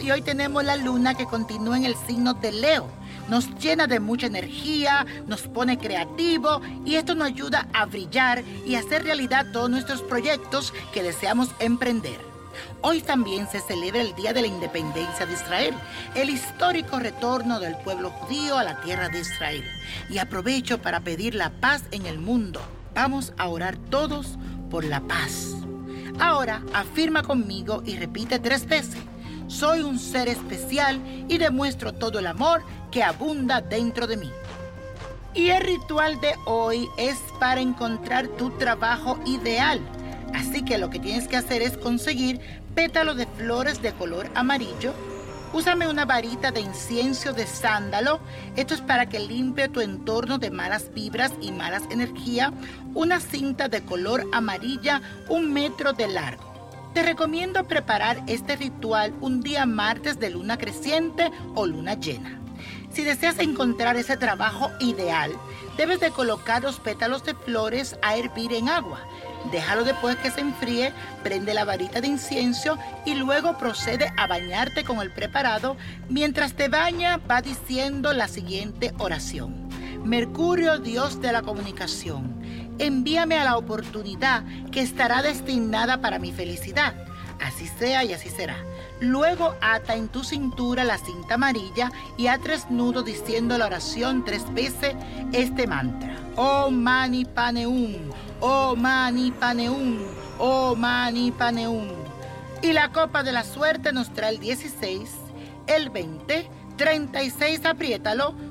y hoy tenemos la luna que continúa en el signo de Leo. Nos llena de mucha energía, nos pone creativo y esto nos ayuda a brillar y hacer realidad todos nuestros proyectos que deseamos emprender. Hoy también se celebra el Día de la Independencia de Israel, el histórico retorno del pueblo judío a la tierra de Israel. Y aprovecho para pedir la paz en el mundo. Vamos a orar todos por la paz. Ahora afirma conmigo y repite tres veces. Soy un ser especial y demuestro todo el amor que abunda dentro de mí. Y el ritual de hoy es para encontrar tu trabajo ideal. Así que lo que tienes que hacer es conseguir pétalos de flores de color amarillo. Úsame una varita de incienso de sándalo. Esto es para que limpie tu entorno de malas vibras y malas energías. Una cinta de color amarilla, un metro de largo. Te recomiendo preparar este ritual un día martes de luna creciente o luna llena. Si deseas encontrar ese trabajo ideal, debes de colocar los pétalos de flores a hervir en agua. Déjalo después que se enfríe, prende la varita de incienso y luego procede a bañarte con el preparado. Mientras te baña, va diciendo la siguiente oración. Mercurio, Dios de la comunicación, envíame a la oportunidad que estará destinada para mi felicidad. Así sea y así será. Luego ata en tu cintura la cinta amarilla y a tres nudos diciendo la oración tres veces este mantra. Oh Mani Paneum, Oh Mani Paneum, Oh Mani Paneum. Y la copa de la suerte nos trae el 16, el 20, 36, apriétalo,